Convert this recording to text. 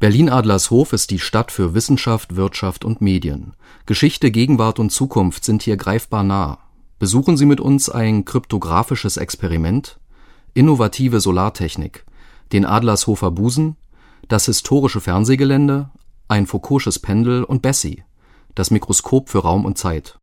Berlin-Adlershof ist die Stadt für Wissenschaft, Wirtschaft und Medien. Geschichte, Gegenwart und Zukunft sind hier greifbar nah. Besuchen Sie mit uns ein kryptographisches Experiment, innovative Solartechnik, den Adlershofer Busen, das historische Fernsehgelände, ein Foucaultsches Pendel und Bessie, das Mikroskop für Raum und Zeit.